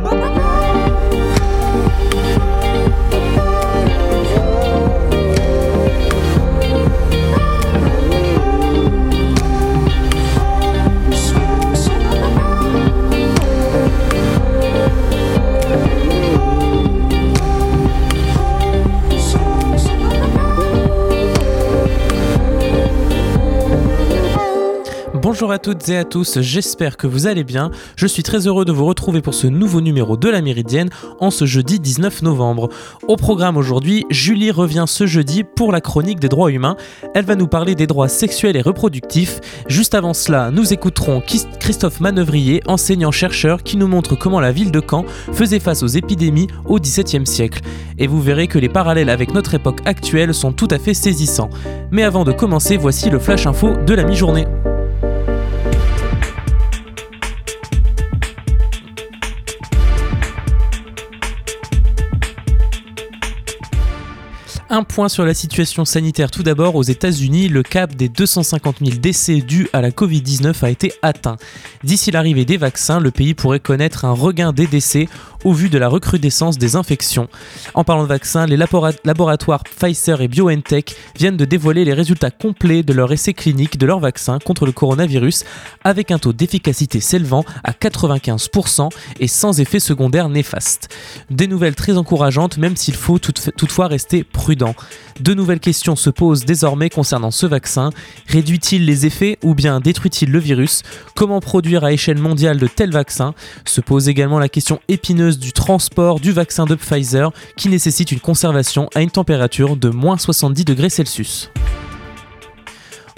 Oh. Bonjour à toutes et à tous, j'espère que vous allez bien. Je suis très heureux de vous retrouver pour ce nouveau numéro de la Méridienne en ce jeudi 19 novembre. Au programme aujourd'hui, Julie revient ce jeudi pour la chronique des droits humains. Elle va nous parler des droits sexuels et reproductifs. Juste avant cela, nous écouterons Christophe Manœuvrier, enseignant-chercheur, qui nous montre comment la ville de Caen faisait face aux épidémies au XVIIe siècle. Et vous verrez que les parallèles avec notre époque actuelle sont tout à fait saisissants. Mais avant de commencer, voici le flash info de la mi-journée. Un point sur la situation sanitaire tout d'abord. Aux États-Unis, le cap des 250 000 décès dus à la Covid-19 a été atteint. D'ici l'arrivée des vaccins, le pays pourrait connaître un regain des décès au vu de la recrudescence des infections. En parlant de vaccins, les laboratoires Pfizer et BioNTech viennent de dévoiler les résultats complets de leur essai clinique de leur vaccin contre le coronavirus avec un taux d'efficacité s'élevant à 95% et sans effet secondaire néfaste. Des nouvelles très encourageantes même s'il faut toutefois rester prudent. De nouvelles questions se posent désormais concernant ce vaccin. Réduit-il les effets ou bien détruit-il le virus? Comment produire à échelle mondiale de tels vaccins? Se pose également la question épineuse du transport du vaccin de Pfizer qui nécessite une conservation à une température de moins 70 degrés Celsius.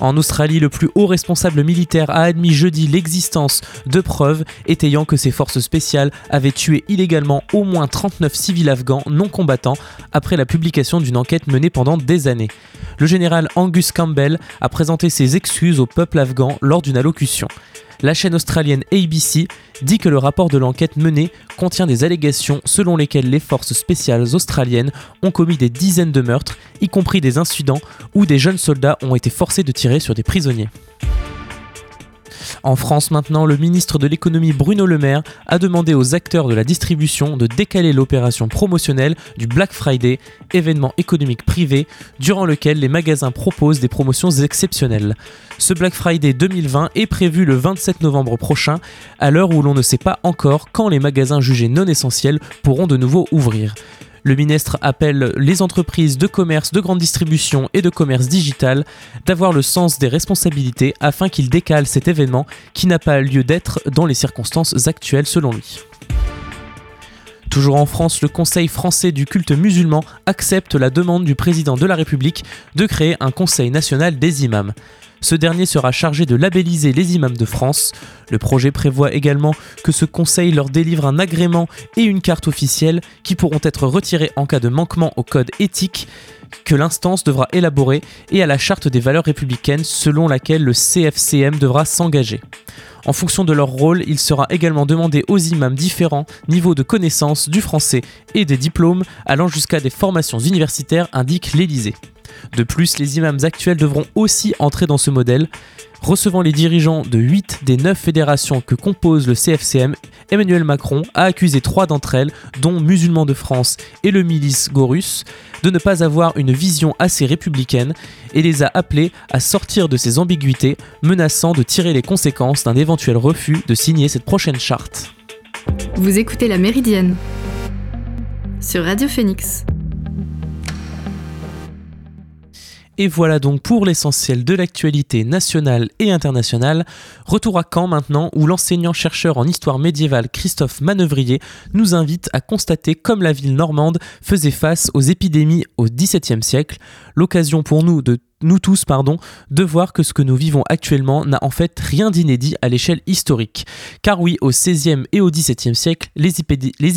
En Australie, le plus haut responsable militaire a admis jeudi l'existence de preuves étayant que ses forces spéciales avaient tué illégalement au moins 39 civils afghans non combattants après la publication d'une enquête menée pendant des années. Le général Angus Campbell a présenté ses excuses au peuple afghan lors d'une allocution la chaîne australienne ABC dit que le rapport de l'enquête menée contient des allégations selon lesquelles les forces spéciales australiennes ont commis des dizaines de meurtres, y compris des incidents où des jeunes soldats ont été forcés de tirer sur des prisonniers. En France maintenant, le ministre de l'économie Bruno Le Maire a demandé aux acteurs de la distribution de décaler l'opération promotionnelle du Black Friday, événement économique privé durant lequel les magasins proposent des promotions exceptionnelles. Ce Black Friday 2020 est prévu le 27 novembre prochain, à l'heure où l'on ne sait pas encore quand les magasins jugés non essentiels pourront de nouveau ouvrir. Le ministre appelle les entreprises de commerce, de grande distribution et de commerce digital d'avoir le sens des responsabilités afin qu'ils décalent cet événement qui n'a pas lieu d'être dans les circonstances actuelles selon lui. Toujours en France, le Conseil français du culte musulman accepte la demande du président de la République de créer un Conseil national des imams. Ce dernier sera chargé de labelliser les imams de France. Le projet prévoit également que ce conseil leur délivre un agrément et une carte officielle qui pourront être retirés en cas de manquement au code éthique que l'instance devra élaborer et à la charte des valeurs républicaines selon laquelle le CFCM devra s'engager. En fonction de leur rôle, il sera également demandé aux imams différents niveaux de connaissance du français et des diplômes allant jusqu'à des formations universitaires, indique l'Élysée. De plus, les imams actuels devront aussi entrer dans ce modèle. Recevant les dirigeants de 8 des 9 fédérations que compose le CFCM, Emmanuel Macron a accusé trois d'entre elles, dont Musulmans de France et le milice Gorus, de ne pas avoir une vision assez républicaine et les a appelés à sortir de ces ambiguïtés, menaçant de tirer les conséquences d'un éventuel refus de signer cette prochaine charte. Vous écoutez La Méridienne sur Radio Phoenix. Et voilà donc pour l'essentiel de l'actualité nationale et internationale. Retour à Caen maintenant, où l'enseignant-chercheur en histoire médiévale Christophe Manœuvrier nous invite à constater comme la ville normande faisait face aux épidémies au XVIIe siècle. L'occasion pour nous de nous tous, pardon, de voir que ce que nous vivons actuellement n'a en fait rien d'inédit à l'échelle historique. Car oui, au XVIe et au XVIIe siècle, les,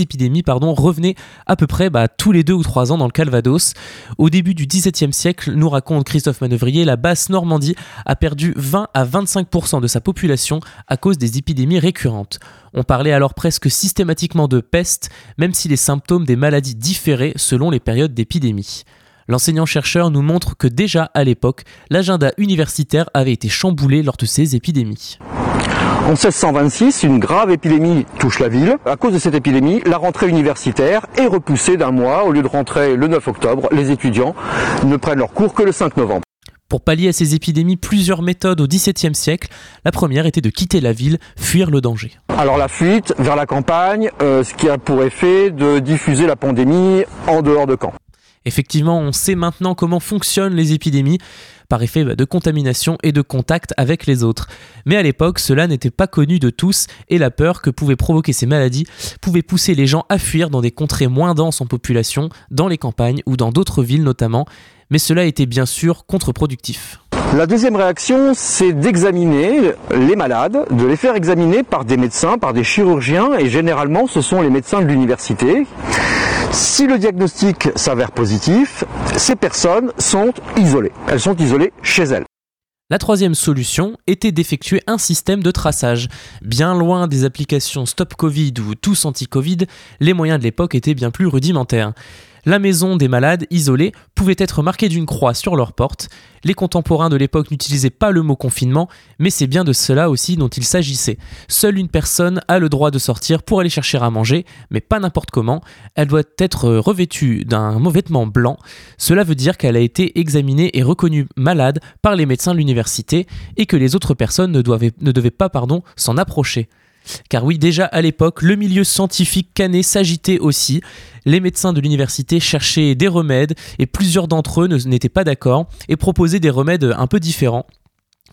épidémies pardon, revenaient à peu près bah, tous les deux ou trois ans dans le Calvados. Au début du XVIIe siècle, nous raconte Christophe Manœuvrier, la basse Normandie a perdu 20 à 25% de sa population à cause des épidémies récurrentes. On parlait alors presque systématiquement de peste, même si les symptômes des maladies différaient selon les périodes d'épidémie. L'enseignant-chercheur nous montre que déjà à l'époque, l'agenda universitaire avait été chamboulé lors de ces épidémies. En 1626, une grave épidémie touche la ville. À cause de cette épidémie, la rentrée universitaire est repoussée d'un mois. Au lieu de rentrer le 9 octobre, les étudiants ne prennent leur cours que le 5 novembre. Pour pallier à ces épidémies, plusieurs méthodes au XVIIe siècle. La première était de quitter la ville, fuir le danger. Alors la fuite vers la campagne, euh, ce qui a pour effet de diffuser la pandémie en dehors de Caen. Effectivement, on sait maintenant comment fonctionnent les épidémies par effet de contamination et de contact avec les autres. Mais à l'époque, cela n'était pas connu de tous et la peur que pouvaient provoquer ces maladies pouvait pousser les gens à fuir dans des contrées moins denses en population, dans les campagnes ou dans d'autres villes notamment. Mais cela était bien sûr contre-productif. La deuxième réaction, c'est d'examiner les malades, de les faire examiner par des médecins, par des chirurgiens, et généralement ce sont les médecins de l'université. Si le diagnostic s'avère positif, ces personnes sont isolées. Elles sont isolées chez elles. La troisième solution était d'effectuer un système de traçage. Bien loin des applications Stop Covid ou Tous Anti-Covid, les moyens de l'époque étaient bien plus rudimentaires. La maison des malades isolés pouvait être marquée d'une croix sur leur porte. Les contemporains de l'époque n'utilisaient pas le mot confinement, mais c'est bien de cela aussi dont il s'agissait. Seule une personne a le droit de sortir pour aller chercher à manger, mais pas n'importe comment. Elle doit être revêtue d'un vêtement blanc. Cela veut dire qu'elle a été examinée et reconnue malade par les médecins de l'université et que les autres personnes ne, ne devaient pas s'en approcher. Car oui, déjà à l'époque, le milieu scientifique canet s'agitait aussi. Les médecins de l'université cherchaient des remèdes et plusieurs d'entre eux n'étaient pas d'accord et proposaient des remèdes un peu différents.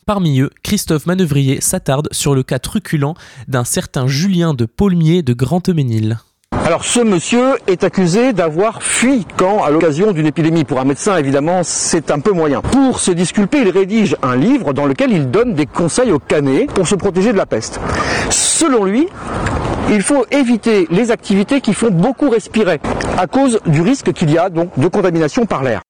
Parmi eux, Christophe Manœuvrier s'attarde sur le cas truculent d'un certain Julien de Paulmier de Grand-Eménil. Alors ce monsieur est accusé d'avoir fui quand à l'occasion d'une épidémie. Pour un médecin, évidemment, c'est un peu moyen. Pour se disculper, il rédige un livre dans lequel il donne des conseils aux canets pour se protéger de la peste. Selon lui, il faut éviter les activités qui font beaucoup respirer à cause du risque qu'il y a donc de contamination par l'air.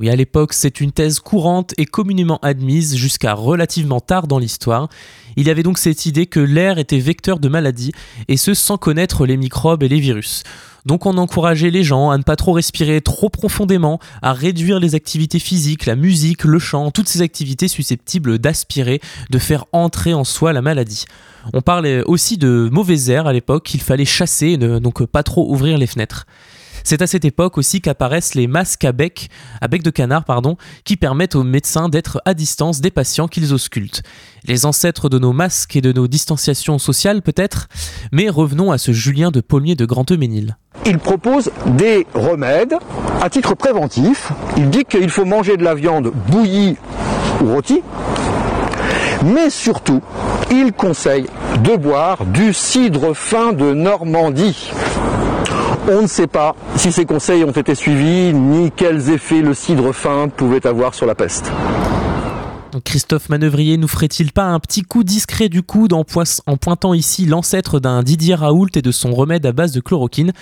Oui, à l'époque, c'est une thèse courante et communément admise jusqu'à relativement tard dans l'histoire. Il y avait donc cette idée que l'air était vecteur de maladies, et ce sans connaître les microbes et les virus. Donc on encourageait les gens à ne pas trop respirer trop profondément, à réduire les activités physiques, la musique, le chant, toutes ces activités susceptibles d'aspirer, de faire entrer en soi la maladie. On parlait aussi de mauvais air à l'époque qu'il fallait chasser, donc pas trop ouvrir les fenêtres. C'est à cette époque aussi qu'apparaissent les masques à bec, à bec de canard, qui permettent aux médecins d'être à distance des patients qu'ils auscultent. Les ancêtres de nos masques et de nos distanciations sociales peut-être, mais revenons à ce Julien de Paulmier de Grand-Eménil. Il propose des remèdes à titre préventif. Il dit qu'il faut manger de la viande bouillie ou rôtie, mais surtout, il conseille de boire du cidre fin de Normandie. On ne sait pas si ces conseils ont été suivis, ni quels effets le cidre fin pouvait avoir sur la peste. Christophe Manœuvrier nous ferait-il pas un petit coup discret du coude en, pointant ici l'ancêtre d'un Didier Raoult et de son remède à base de chloroquine?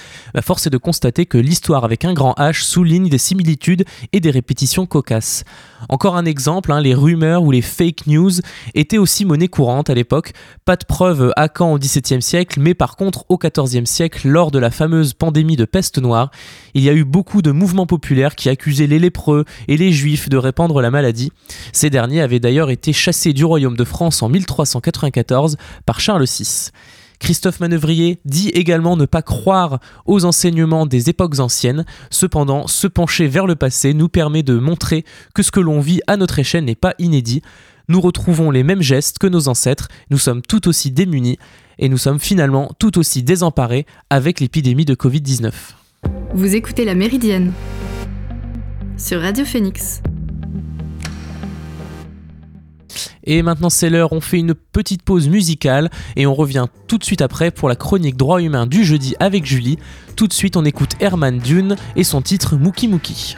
Force est de constater que l'histoire avec un grand H souligne des similitudes et des répétitions cocasses. Encore un exemple, hein, les rumeurs ou les fake news étaient aussi monnaie courante à l'époque. Pas de preuves à quand au XVIIe siècle, mais par contre au XIVe siècle, lors de la fameuse pandémie de peste noire, il y a eu beaucoup de mouvements populaires qui accusaient les lépreux et les juifs de répandre la maladie. Ces derniers avait d'ailleurs été chassé du royaume de France en 1394 par Charles VI. Christophe Manœuvrier dit également ne pas croire aux enseignements des époques anciennes, cependant se pencher vers le passé nous permet de montrer que ce que l'on vit à notre échelle n'est pas inédit. Nous retrouvons les mêmes gestes que nos ancêtres, nous sommes tout aussi démunis et nous sommes finalement tout aussi désemparés avec l'épidémie de Covid-19. Vous écoutez la Méridienne sur Radio Phoenix. Et maintenant c'est l'heure, on fait une petite pause musicale et on revient tout de suite après pour la chronique droit humain du jeudi avec Julie. Tout de suite on écoute Herman Dune et son titre Mookie Mookie.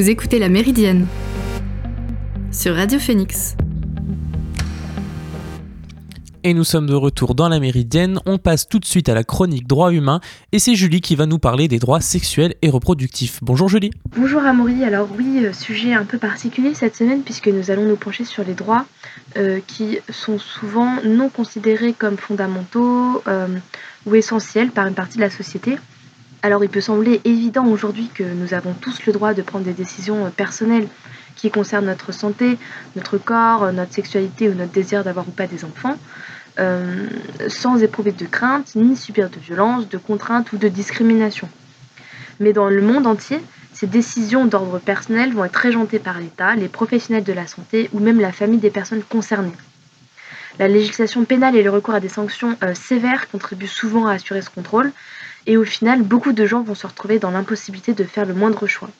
Vous écoutez La Méridienne sur Radio Phoenix. Et nous sommes de retour dans la Méridienne. On passe tout de suite à la chronique droits humains. Et c'est Julie qui va nous parler des droits sexuels et reproductifs. Bonjour Julie. Bonjour Amaury. Alors oui, euh, sujet un peu particulier cette semaine puisque nous allons nous pencher sur les droits euh, qui sont souvent non considérés comme fondamentaux euh, ou essentiels par une partie de la société. Alors il peut sembler évident aujourd'hui que nous avons tous le droit de prendre des décisions personnelles qui concernent notre santé, notre corps, notre sexualité ou notre désir d'avoir ou pas des enfants. Euh, sans éprouver de crainte, ni subir de violence, de contraintes ou de discrimination. Mais dans le monde entier, ces décisions d'ordre personnel vont être régentées par l'État, les professionnels de la santé ou même la famille des personnes concernées. La législation pénale et le recours à des sanctions euh, sévères contribuent souvent à assurer ce contrôle, et au final, beaucoup de gens vont se retrouver dans l'impossibilité de faire le moindre choix.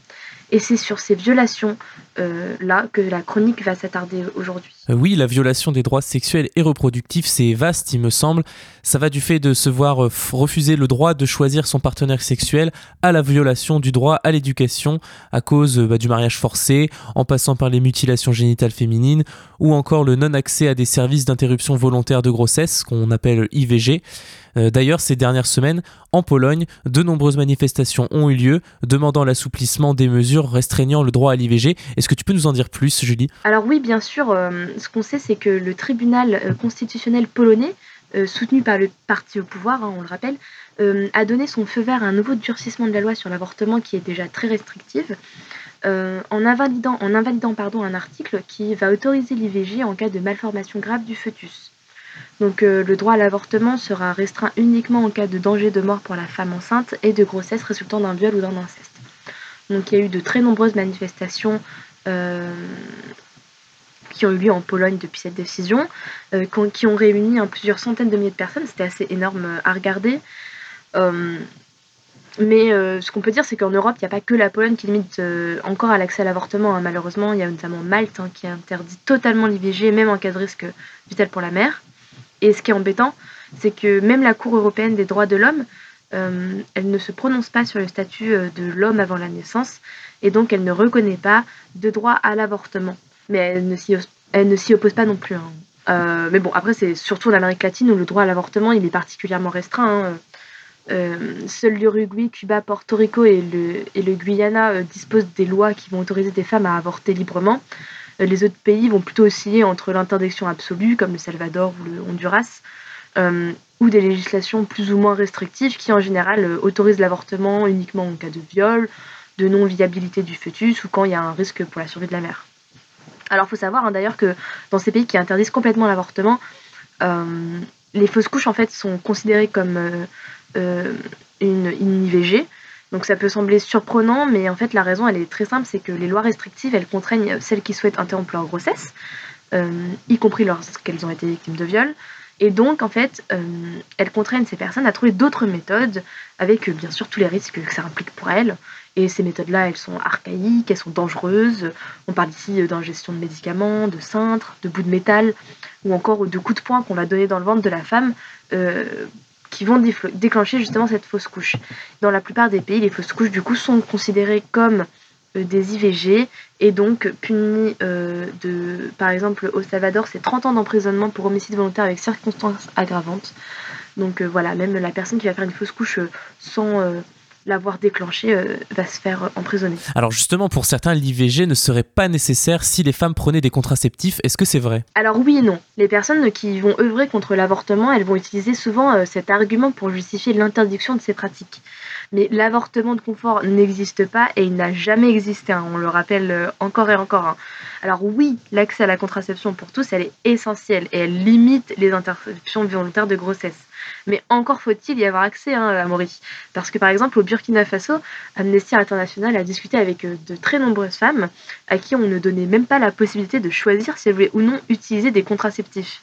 Et c'est sur ces violations-là euh, que la chronique va s'attarder aujourd'hui. Euh, oui, la violation des droits sexuels et reproductifs, c'est vaste, il me semble. Ça va du fait de se voir euh, refuser le droit de choisir son partenaire sexuel à la violation du droit à l'éducation à cause bah, du mariage forcé, en passant par les mutilations génitales féminines, ou encore le non-accès à des services d'interruption volontaire de grossesse, qu'on appelle IVG. D'ailleurs, ces dernières semaines, en Pologne, de nombreuses manifestations ont eu lieu demandant l'assouplissement des mesures restreignant le droit à l'IVG. Est-ce que tu peux nous en dire plus, Julie? Alors oui, bien sûr. Euh, ce qu'on sait, c'est que le tribunal euh, constitutionnel polonais, soutenu par le parti au pouvoir, hein, on le rappelle, a donné son feu vert à un nouveau durcissement de la loi sur l'avortement qui est déjà très restrictive. en invalidant, en invalidant pardon, un article qui va autoriser l'IVG en cas de malformation grave du fœtus. Donc euh, le droit à l'avortement sera restreint uniquement en cas de danger de mort pour la femme enceinte et de grossesse résultant d'un viol ou d'un inceste. Donc il y a eu de très nombreuses manifestations euh, qui ont eu lieu en Pologne depuis cette décision, euh, qui ont réuni hein, plusieurs centaines de milliers de personnes. C'était assez énorme à regarder. mais ce qu'on peut dire, c'est qu'en Europe, il n'y a pas que la Pologne qui limite encore à l'accès à l'avortement. Hein. Malheureusement, il y a notamment Malte hein, qui interdit totalement l'IVG, même en cas de risque vital pour la mère. Et ce qui est embêtant, c'est que même la Cour européenne des droits de l'homme, euh, elle ne se prononce pas sur le statut euh, de l'homme avant la naissance, et donc elle ne reconnaît pas de droit à l'avortement. Mais elle ne s'y oppose pas non plus. Hein. Euh, mais bon, après, c'est surtout en Amérique latine où le droit à l'avortement il est particulièrement restreint. Hein. seuls l'Uruguay, Cuba, Porto Rico et le, Guyana disposent des lois qui vont autoriser des femmes à avorter librement. Euh, les autres pays vont plutôt osciller entre l'interdiction absolue, comme le Salvador ou le Honduras, euh, ou des législations plus ou moins restrictives qui, en général, euh, autorisent l'avortement uniquement en cas de viol, de non-viabilité du fœtus ou quand il y a un risque pour la survie de la mère. Alors, il faut savoir hein, d'ailleurs que dans ces pays qui interdisent complètement l'avortement, les fausses couches en fait sont considérées comme une, une IVG, donc ça peut sembler surprenant, mais en fait la raison elle est très simple, c'est que les lois restrictives elles contraignent celles qui souhaitent interrompre leur grossesse, euh, y compris lorsqu'elles ont été victimes de viol. Et donc en fait euh, elles contraignent ces personnes à trouver d'autres méthodes avec euh, bien sûr tous les risques que ça implique pour elles. Et ces méthodes-là elles sont archaïques, elles sont dangereuses. On parle ici d'ingestion de médicaments, de cintres, de bouts de métal ou encore de coups de poing qu'on va donner dans le ventre de la femme qui vont déclencher justement cette fausse couche. Dans la plupart des pays, les fausses couches du coup sont considérées comme euh, des IVG et donc punies euh, de, par exemple au Salvador, c'est 30 ans d'emprisonnement pour homicide volontaire avec circonstances aggravantes. Donc euh, voilà, même la personne qui va faire une fausse couche sans l'avoir déclenché euh, va se faire emprisonner. Alors justement, pour certains, l'IVG ne serait pas nécessaire si les femmes prenaient des contraceptifs. Est-ce que c'est vrai? Alors oui et non. Les personnes qui vont œuvrer contre l'avortement, elles vont utiliser souvent euh, cet argument pour justifier l'interdiction de ces pratiques. Mais l'avortement de confort n'existe pas et il n'a jamais existé, hein. on le rappelle euh, encore et encore. Hein. Alors oui, l'accès à la contraception pour tous, elle est essentielle et elle limite les interruptions volontaires de grossesse. Mais encore faut-il y avoir accès hein, à Maurice. Parce que par exemple au Burkina Faso, Amnesty International a discuté avec euh, de très nombreuses femmes à qui on ne donnait même pas la possibilité de choisir si elles voulaient ou non utiliser des contraceptifs.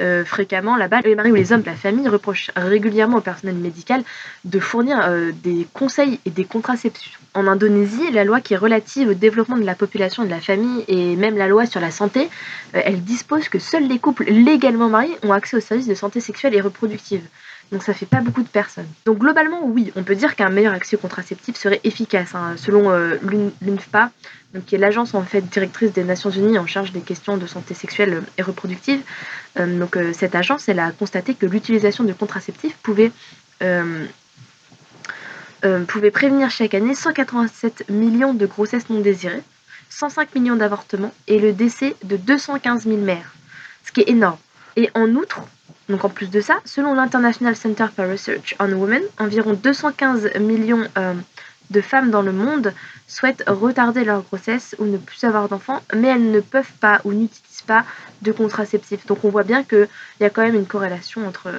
Euh, fréquemment là-bas, les maris ou les hommes de la famille reprochent régulièrement au personnel médical de fournir euh, des conseils et des contraceptions. En Indonésie, la loi qui est relative au développement de la population et de la famille et même la loi sur la santé, euh, elle dispose que seuls les couples légalement mariés ont accès aux services de santé sexuelle et reproductive. Donc ça fait pas beaucoup de personnes. Donc globalement, oui, on peut dire qu'un meilleur accès aux contraceptifs serait efficace, hein, selon euh, l'UNFPA, qui est l'agence en fait directrice des Nations Unies en charge des questions de santé sexuelle et reproductive. Euh, donc euh, cette agence, a constaté que l'utilisation de contraceptifs pouvait pouvait prévenir chaque année 187 millions de grossesses non désirées, 105 millions d'avortements et le décès de 215 000 mères, ce qui est énorme. Et en outre, donc en plus de ça, selon l'International Center for Research on Women, environ 215 millions euh, de femmes dans le monde souhaitent retarder leur grossesse ou ne plus avoir d'enfants, mais elles ne peuvent pas ou n'utilisent pas de contraceptifs. Donc on voit bien qu'il y a quand même une corrélation entre,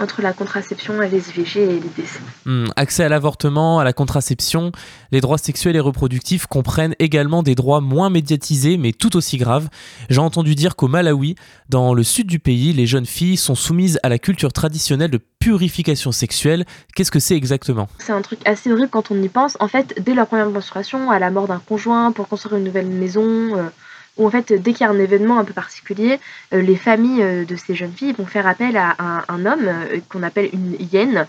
entre la contraception et les IVG et les décès. Hmm, accès à l'avortement, à la contraception, les droits sexuels et reproductifs comprennent également des droits moins médiatisés mais tout aussi graves. J'ai entendu dire qu'au Malawi, dans le sud du pays, les jeunes filles sont soumises à la culture traditionnelle de purification sexuelle. Qu'est-ce que c'est exactement? C'est un truc assez horrible quand on y pense. En fait, dès leur première menstruation, à la mort d'un conjoint, pour construire une nouvelle maison, euh, où en fait, dès qu'il y a un événement un peu particulier, euh, les familles euh, de ces jeunes filles vont faire appel à un, homme euh, qu'on appelle une hyène,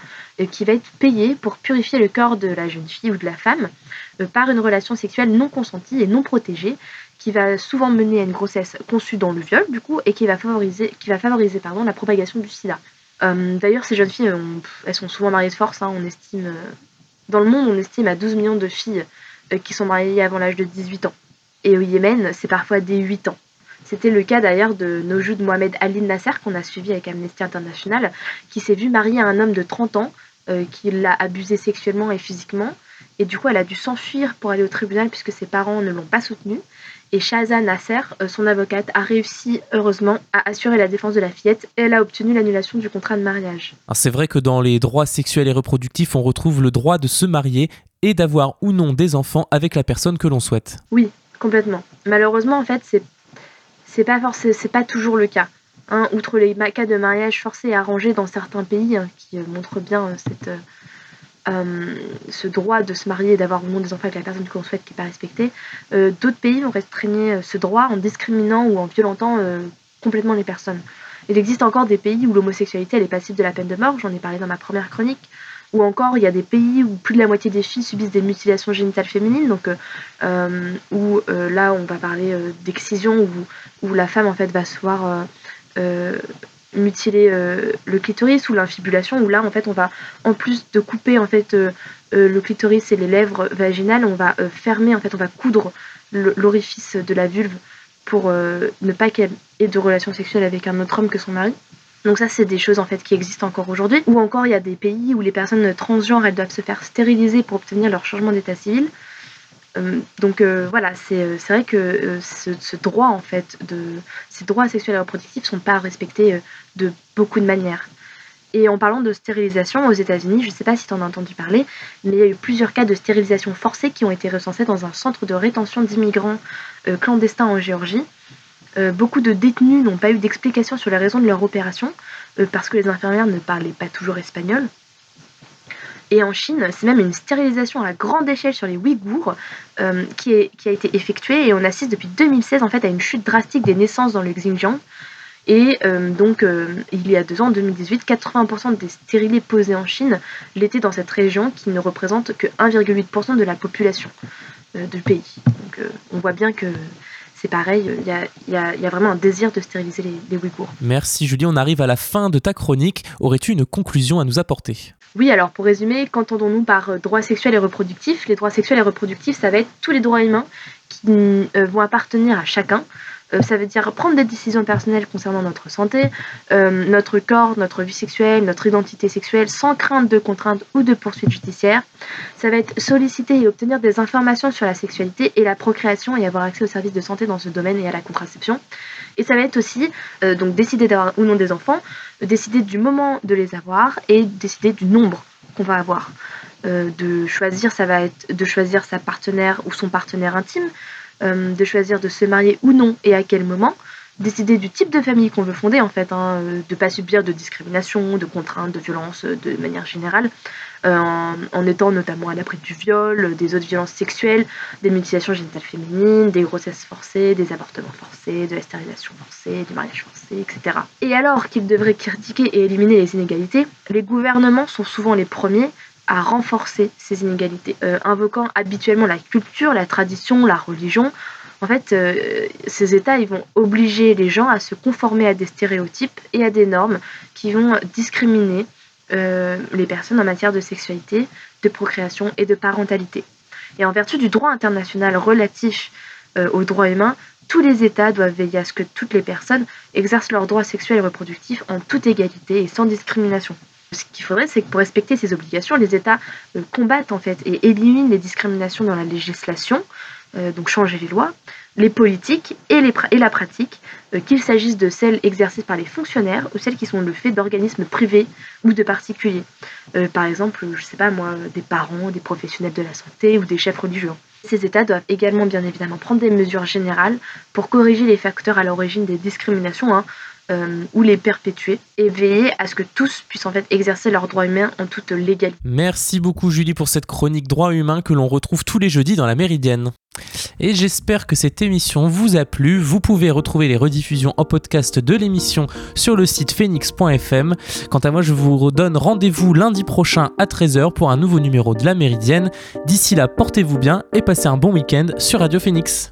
qui va être payé pour purifier le corps de la jeune fille ou de la femme par une relation sexuelle non consentie et non protégée, qui va souvent mener à une grossesse conçue dans le viol, du coup, et qui va favoriser, qui va favoriser la propagation du sida. D'ailleurs, ces jeunes filles, elles sont souvent mariées de force, hein, on estime... dans le monde, on estime à 12 millions de filles qui sont mariées avant l'âge de 18 ans. Et au Yémen, c'est parfois dès 8 ans. C'était le cas d'ailleurs de Nojoud Mohamed Ali Nasser qu'on a suivi avec Amnesty International, qui s'est vu marier à un homme de 30 ans euh, qui l'a abusé sexuellement et physiquement. Et du coup, elle a dû s'enfuir pour aller au tribunal puisque ses parents ne l'ont pas soutenue. Et Shaza Nasser, euh, son avocate, a réussi heureusement à assurer la défense de la fillette et elle a obtenu l'annulation du contrat de mariage. C'est vrai que dans les droits sexuels et reproductifs, on retrouve le droit de se marier et d'avoir ou non des enfants avec la personne que l'on souhaite. Oui, Complètement. Malheureusement, en fait, c'est c'est pas toujours le cas. Hein, outre les cas de mariage forcé et arrangé dans certains pays hein, qui euh, montrent bien euh, euh, ce droit de se marier et d'avoir au non des enfants avec la personne qu'on souhaite qui n'est pas respectée, d'autres pays vont restreigner ce droit en discriminant ou en violentant complètement les personnes. Il existe encore des pays où l'homosexualité est passible de la peine de mort, j'en ai parlé dans ma première chronique, ou encore, il y a des pays où plus de la moitié des filles subissent des mutilations génitales féminines, donc euh, euh, où euh, là on va parler d'excision, où, où, la femme en fait va se voir mutiler le clitoris ou l'infibulation, où là en fait on va, en plus de couper en fait le clitoris et les lèvres vaginales, on va fermer, en fait on va coudre l'orifice de la vulve pour ne pas qu'elle ait de relations sexuelles avec un autre homme que son mari. Donc ça, c'est des choses en fait qui existent encore aujourd'hui. Ou encore, il y a des pays où les personnes transgenres, elles doivent se faire stériliser pour obtenir leur changement d'état civil. Euh, donc euh, voilà, c'est vrai que ce, droit en fait, de, ces droits sexuels et reproductifs sont pas respectés de beaucoup de manières. Et en parlant de stérilisation aux États-Unis, je ne sais pas si tu en as entendu parler, mais il y a eu plusieurs cas de stérilisation forcée qui ont été recensés dans un centre de rétention d'immigrants clandestins en Géorgie. Euh, beaucoup de détenus n'ont pas eu d'explication sur les raisons de leur opération, euh, parce que les infirmières ne parlaient pas toujours espagnol. Et en Chine, c'est même une stérilisation à grande échelle sur les Ouïghours euh, qui, qui, a été effectuée et on assiste depuis 2016 en fait à une chute drastique des naissances dans le Xinjiang. Et donc, il y a deux ans, en 2018, 80% des stérilés posés en Chine l'étaient dans cette région qui ne représente que 1,8% de la population du pays. Donc, on voit bien que c'est pareil, il y a, vraiment un désir de stériliser les, Ouïghours. Merci Julie, on arrive à la fin de ta chronique. Aurais-tu une conclusion à nous apporter? Oui, alors pour résumer, qu'entendons-nous par euh, droits sexuels et reproductifs? Les droits sexuels et reproductifs, ça va être tous les droits humains qui euh, vont appartenir à chacun, euh, ça veut dire prendre des décisions personnelles concernant notre santé, euh, notre corps, notre vie sexuelle, notre identité sexuelle, sans crainte de contraintes ou de poursuites judiciaires. Ça va être solliciter et obtenir des informations sur la sexualité et la procréation et avoir accès aux services de santé dans ce domaine et à la contraception. Et ça va être aussi euh, donc décider d'avoir ou non des enfants, décider du moment de les avoir et décider du nombre qu'on va avoir. de choisir, ça va être de choisir sa partenaire ou son partenaire intime, euh, de choisir de se marier ou non et à quel moment, décider du type de famille qu'on veut fonder en fait, hein, euh, de ne pas subir de discrimination, de contraintes, de violence euh, de manière générale, en, en, étant notamment à l'abri du viol, des autres violences sexuelles, des mutilations génitales féminines, des grossesses forcées, des avortements forcés, de la stérilisation forcée, du mariage forcé, etc. Et alors qu'ils devraient critiquer et éliminer les inégalités, les gouvernements sont souvent les premiers à renforcer ces inégalités, euh, invoquant habituellement la culture, la tradition, la religion. En fait, euh, ces États vont obliger les gens à se conformer à des stéréotypes et à des normes qui vont discriminer euh, les personnes en matière de sexualité, de procréation et de parentalité. Et en vertu du droit international relatif aux droits humains, tous les États doivent veiller à ce que toutes les personnes exercent leurs droits sexuels et reproductifs en toute égalité et sans discrimination. Ce qu'il faudrait, c'est que pour respecter ces obligations, les États euh, combattent en fait et éliminent les discriminations dans la législation, euh, donc changer les lois, les politiques et, la pratique, euh, qu'il s'agisse de celles exercées par les fonctionnaires ou celles qui sont le fait d'organismes privés ou de particuliers. par exemple, je sais pas moi, des parents, des professionnels de la santé ou des chefs religieux. Ces États doivent également bien évidemment prendre des mesures générales pour corriger les facteurs à l'origine des discriminations, hein, euh, ou les perpétuer et veiller à ce que tous puissent en fait exercer leurs droits humains en toute légalité. Merci beaucoup Julie pour cette chronique droits humains que l'on retrouve tous les jeudis dans la Méridienne. Et j'espère que cette émission vous a plu. Vous pouvez retrouver les rediffusions en podcast de l'émission sur le site phoenix.fm. Quant à moi, je vous redonne rendez-vous lundi prochain à 13h pour un nouveau numéro de la Méridienne. D'ici là, portez-vous bien et passez un bon week-end sur Radio Phoenix.